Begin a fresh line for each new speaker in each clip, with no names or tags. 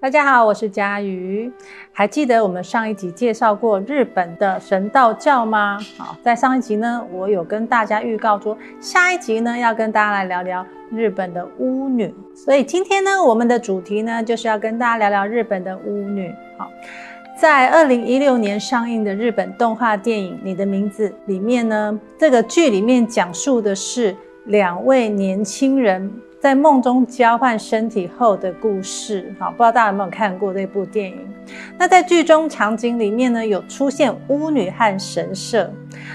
大家好，我是佳瑜。还记得我们上一集介绍过日本的神道教吗？好，在上一集呢，我有跟大家预告说，下一集呢要跟大家来聊聊日本的巫女。所以今天呢，我们的主题呢就是要跟大家聊聊日本的巫女。好，在二零一六年上映的日本动画电影《你的名字》里面呢，这个剧里面讲述的是两位年轻人。在梦中交换身体后的故事，好，不知道大家有没有看过这部电影？那在剧中场景里面呢，有出现巫女和神社。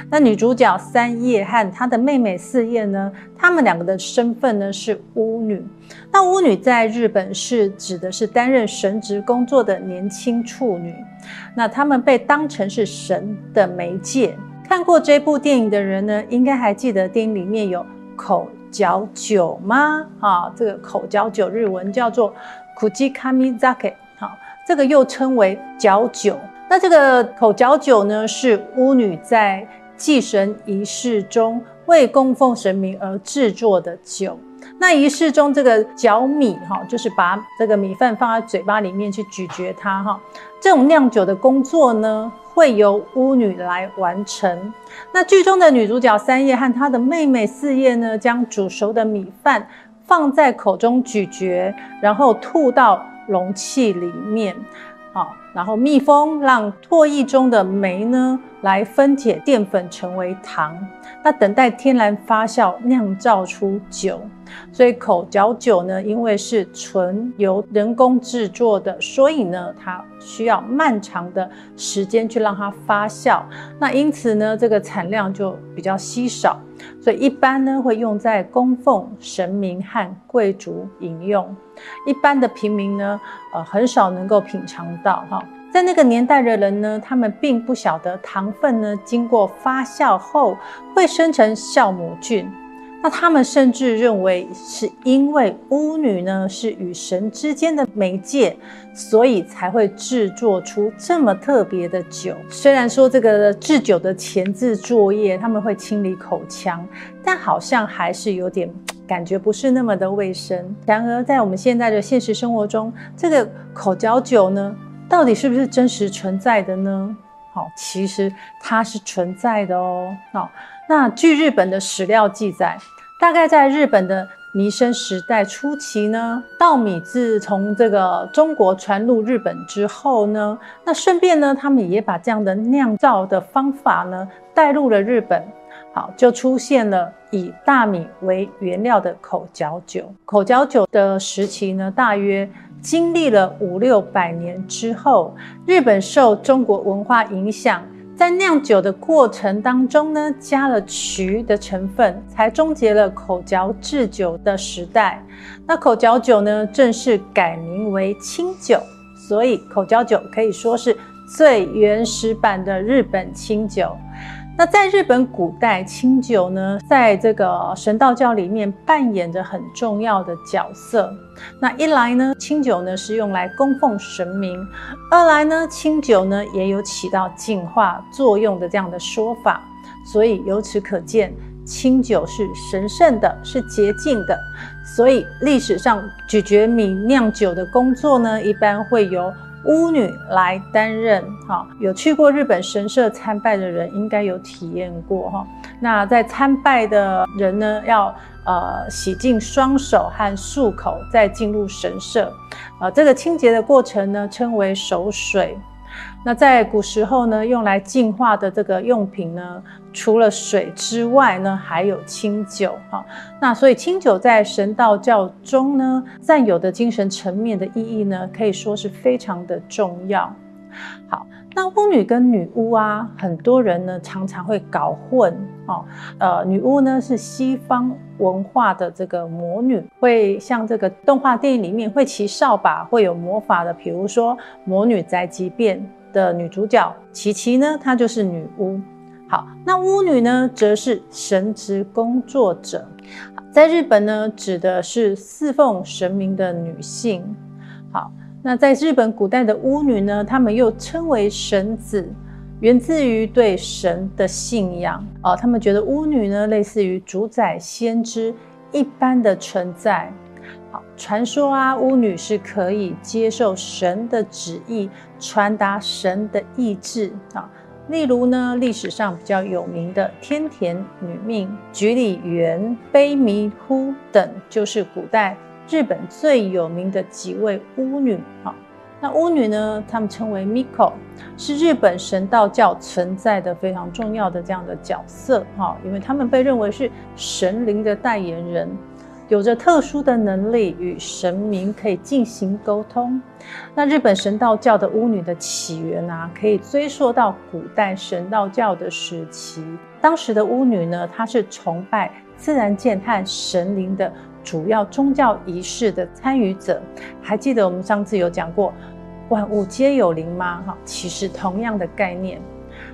那女主角三叶和她的妹妹四叶呢，她们两个的身份呢是巫女。那巫女在日本是指的是担任神职工作的年轻处女。那她们被当成是神的媒介。看过这部电影的人呢，应该还记得电影里面有口嚼酒吗？啊，这个口嚼酒日文叫做 kujikamizake，好，这个又称为嚼酒。那这个口嚼酒呢，是巫女在祭神仪式中为供奉神明而制作的酒。那仪式中这个嚼米，哈，就是把这个米饭放在嘴巴里面去咀嚼它，哈，这种酿酒的工作呢，会由巫女来完成。那剧中的女主角三叶和她的妹妹四叶呢，将煮熟的米饭放在口中咀嚼，然后吐到容器里面，好，然后密封，让唾液中的酶呢来分解淀粉成为糖。那等待天然发酵，酿造出酒。所以口嚼酒呢，因为是纯由人工制作的，所以呢，它需要漫长的时间去让它发酵。那因此呢，这个产量就比较稀少，所以一般呢会用在供奉神明和贵族饮用。一般的平民呢，呃，很少能够品尝到哈。在那个年代的人呢，他们并不晓得糖分呢经过发酵后会生成酵母菌。那他们甚至认为，是因为巫女呢是与神之间的媒介，所以才会制作出这么特别的酒。虽然说这个制酒的前置作业他们会清理口腔，但好像还是有点感觉不是那么的卫生。然而，在我们现在的现实生活中，这个口嚼酒呢，到底是不是真实存在的呢？好，其实它是存在的哦。好，那据日本的史料记载。大概在日本的弥生时代初期呢，稻米自从这个中国传入日本之后呢，那顺便呢，他们也把这样的酿造的方法呢带入了日本，好，就出现了以大米为原料的口嚼酒。口嚼酒的时期呢，大约经历了五六百年之后，日本受中国文化影响。在酿酒的过程当中呢，加了曲的成分，才终结了口嚼制酒的时代。那口嚼酒呢，正式改名为清酒，所以口嚼酒可以说是最原始版的日本清酒。那在日本古代，清酒呢，在这个神道教里面扮演着很重要的角色。那一来呢，清酒呢是用来供奉神明；二来呢，清酒呢也有起到净化作用的这样的说法。所以由此可见，清酒是神圣的，是洁净的。所以历史上咀嚼米酿酒的工作呢，一般会由巫女来担任，哈，有去过日本神社参拜的人应该有体验过，哈。那在参拜的人呢，要呃洗净双手和漱口，再进入神社，呃，这个清洁的过程呢，称为守水。那在古时候呢，用来净化的这个用品呢，除了水之外呢，还有清酒哈。那所以清酒在神道教中呢，占有的精神层面的意义呢，可以说是非常的重要。好，那巫女跟女巫啊，很多人呢常常会搞混哦。呃，女巫呢是西方文化的这个魔女，会像这个动画电影里面会骑扫把、会有魔法的，比如说《魔女宅急便》的女主角琪琪呢，她就是女巫。好，那巫女呢，则是神职工作者。在日本呢，指的是侍奉神明的女性。好，那在日本古代的巫女呢，她们又称为神子，源自于对神的信仰。哦，他们觉得巫女呢，类似于主宰先知一般的存在。传说啊，巫女是可以接受神的旨意，传达神的意志啊。例如呢，历史上比较有名的天田女命、菊里园、悲弥呼等，就是古代日本最有名的几位巫女啊。那巫女呢，她们称为 Miko，是日本神道教存在的非常重要的这样的角色哈，因为她们被认为是神灵的代言人。有着特殊的能力，与神明可以进行沟通。那日本神道教的巫女的起源啊，可以追溯到古代神道教的时期。当时的巫女呢，她是崇拜自然界和神灵的主要宗教仪式的参与者。还记得我们上次有讲过“万物皆有灵”吗？哈，其实同样的概念。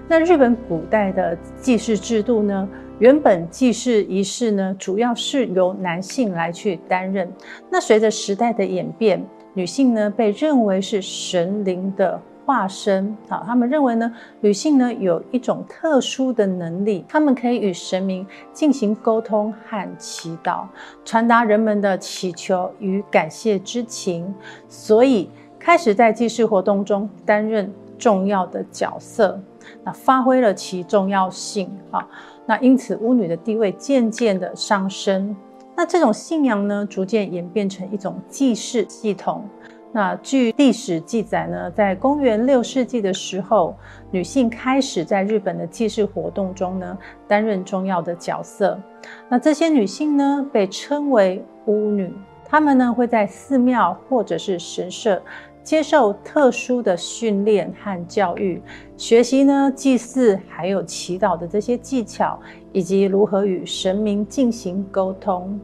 那日本古代的祭祀制度呢？原本祭祀仪式呢，主要是由男性来去担任。那随着时代的演变，女性呢被认为是神灵的化身。好，他们认为呢，女性呢有一种特殊的能力，他们可以与神明进行沟通和祈祷，传达人们的祈求与感谢之情，所以开始在祭祀活动中担任重要的角色，那发挥了其重要性啊。那因此，巫女的地位渐渐的上升。那这种信仰呢，逐渐演变成一种祭祀系统。那据历史记载呢，在公元六世纪的时候，女性开始在日本的祭祀活动中呢，担任重要的角色。那这些女性呢，被称为巫女。她们呢，会在寺庙或者是神社。接受特殊的训练和教育，学习呢祭祀还有祈祷的这些技巧，以及如何与神明进行沟通。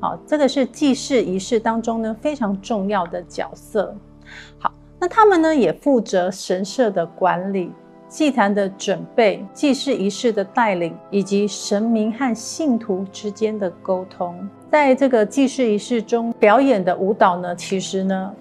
好，这个是祭祀仪式当中呢非常重要的角色。好，那他们呢也负责神社的管理、祭坛的准备、祭祀仪式的带领，以及神明和信徒之间的沟通。在这个祭祀仪式中表演的舞蹈呢，其实呢。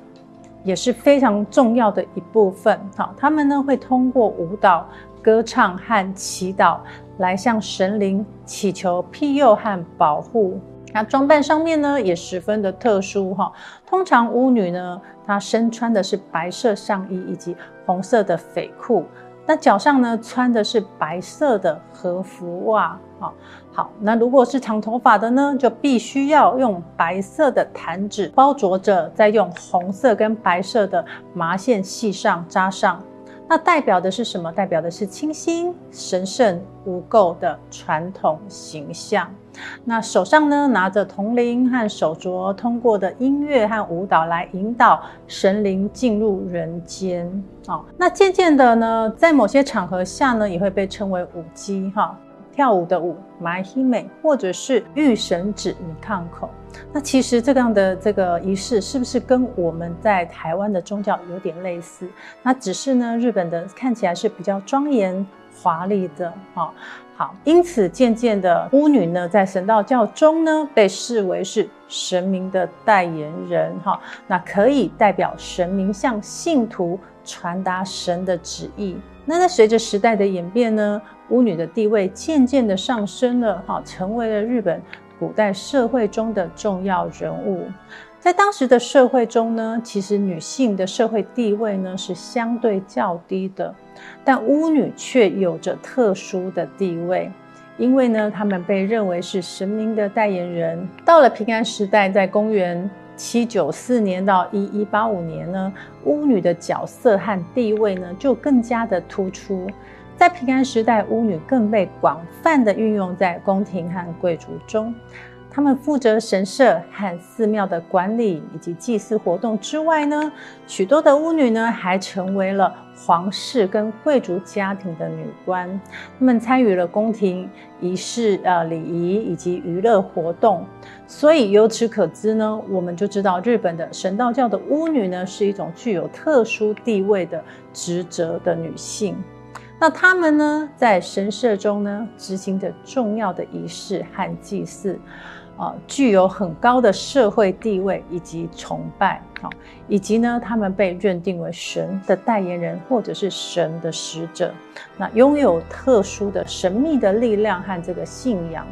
也是非常重要的一部分。好，他们呢会通过舞蹈、歌唱和祈祷来向神灵祈求庇佑和保护。那装扮上面呢也十分的特殊哈。通常巫女呢，她身穿的是白色上衣以及红色的绯裤。那脚上呢穿的是白色的和服袜，啊，好，那如果是长头发的呢，就必须要用白色的毯子包着着，再用红色跟白色的麻线系上扎上。那代表的是什么？代表的是清新、神圣、无垢的传统形象。那手上呢拿着铜铃和手镯，通过的音乐和舞蹈来引导神灵进入人间。哦，那渐渐的呢，在某些场合下呢，也会被称为舞姬哈。跳舞的舞，舞姫，或者是御神子尼康口。那其实这样的这个仪式，是不是跟我们在台湾的宗教有点类似？那只是呢，日本的看起来是比较庄严华丽的。好，好，因此渐渐的，巫女呢，在神道教中呢，被视为是神明的代言人。哈，那可以代表神明向信徒传达神的旨意。那在随着时代的演变呢，巫女的地位渐渐的上升了，哈，成为了日本古代社会中的重要人物。在当时的社会中呢，其实女性的社会地位呢是相对较低的，但巫女却有着特殊的地位，因为呢，她们被认为是神明的代言人。到了平安时代，在公元七九四年到一一八五年呢，巫女的角色和地位呢就更加的突出。在平安时代，巫女更被广泛的运用在宫廷和贵族中。他们负责神社和寺庙的管理以及祭祀活动之外呢，许多的巫女呢还成为了皇室跟贵族家庭的女官。他们参与了宫廷仪式、呃礼仪以及娱乐活动。所以由此可知呢，我们就知道日本的神道教的巫女呢是一种具有特殊地位的职责的女性。那他们呢在神社中呢执行着重要的仪式和祭祀。啊，具有很高的社会地位以及崇拜，好，以及呢，他们被认定为神的代言人或者是神的使者，那拥有特殊的神秘的力量和这个信仰。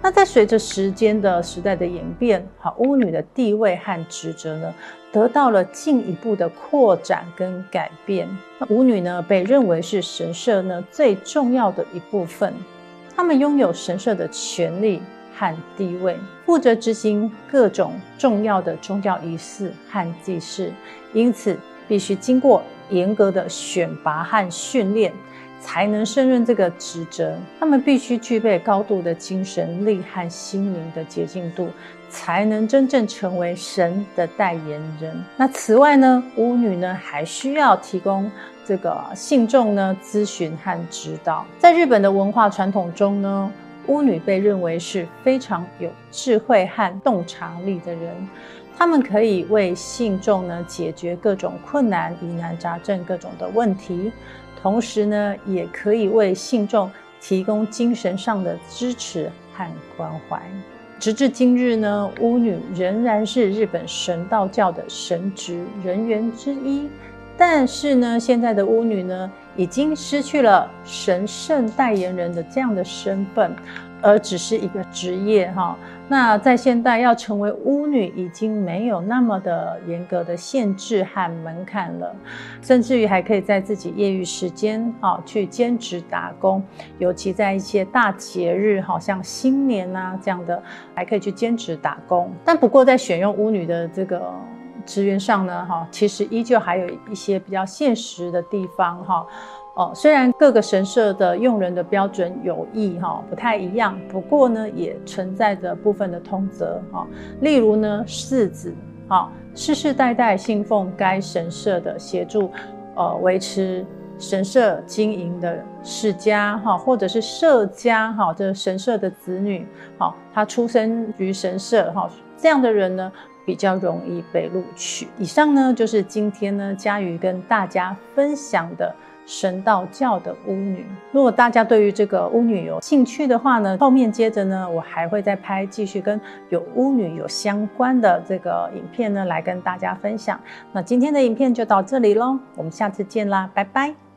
那在随着时间的时代的演变，好，巫女的地位和职责呢，得到了进一步的扩展跟改变。那巫女呢，被认为是神社呢最重要的一部分，他们拥有神社的权利。和地位，负责执行各种重要的宗教仪式和祭祀，因此必须经过严格的选拔和训练，才能胜任这个职责。他们必须具备高度的精神力和心灵的洁净度，才能真正成为神的代言人。那此外呢，巫女呢还需要提供这个信众呢咨询和指导。在日本的文化传统中呢，巫女被认为是非常有智慧和洞察力的人，他们可以为信众呢解决各种困难、疑难杂症、各种的问题，同时呢，也可以为信众提供精神上的支持和关怀。直至今日呢，巫女仍然是日本神道教的神职人员之一。但是呢，现在的巫女呢，已经失去了神圣代言人的这样的身份，而只是一个职业哈。那在现代要成为巫女，已经没有那么的严格的限制和门槛了，甚至于还可以在自己业余时间哈去兼职打工，尤其在一些大节日，好像新年啊这样的，还可以去兼职打工。但不过在选用巫女的这个。职员上呢，哈，其实依旧还有一些比较现实的地方，哈，哦，虽然各个神社的用人的标准有异，哈，不太一样，不过呢，也存在着部分的通则，哈，例如呢，嗣子，哈，世世代代信奉该神社的协助，呃，维持神社经营的世家，哈，或者是社家，哈，这神社的子女，哈，他出生于神社，哈，这样的人呢，比较容易被录取。以上呢，就是今天呢，家瑜跟大家分享的神道教的巫女。如果大家对于这个巫女有兴趣的话呢，后面接着呢，我还会再拍继续跟有巫女有相关的这个影片呢，来跟大家分享。那今天的影片就到这里喽，我们下次见啦，拜拜。